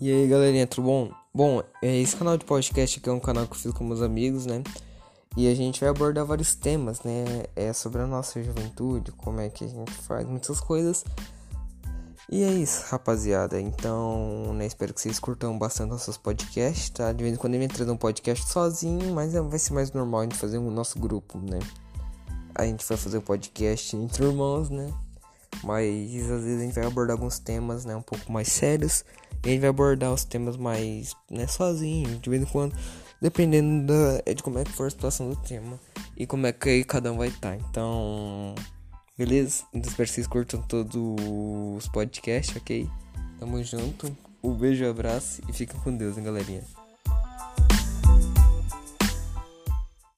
E aí galerinha, tudo bom? Bom, esse canal de podcast aqui é um canal que eu fiz com meus amigos, né? E a gente vai abordar vários temas, né? É sobre a nossa juventude, como é que a gente faz muitas coisas. E é isso, rapaziada. Então, né, espero que vocês curtam bastante nossos podcasts, tá? De vez em quando eu vem trazer um podcast sozinho, mas é, vai ser mais normal a gente fazer o nosso grupo, né? A gente vai fazer um podcast entre irmãos, né? Mas às vezes a gente vai abordar alguns temas, né, um pouco mais sérios. E gente vai abordar os temas mais, né, sozinho, de vez em quando, dependendo da, é de como é que for a situação do tema e como é que cada um vai estar. Tá. Então, beleza? Então espero que vocês curtam todos os podcasts, ok? Tamo junto. Um beijo, um abraço e fiquem com Deus, hein, galerinha.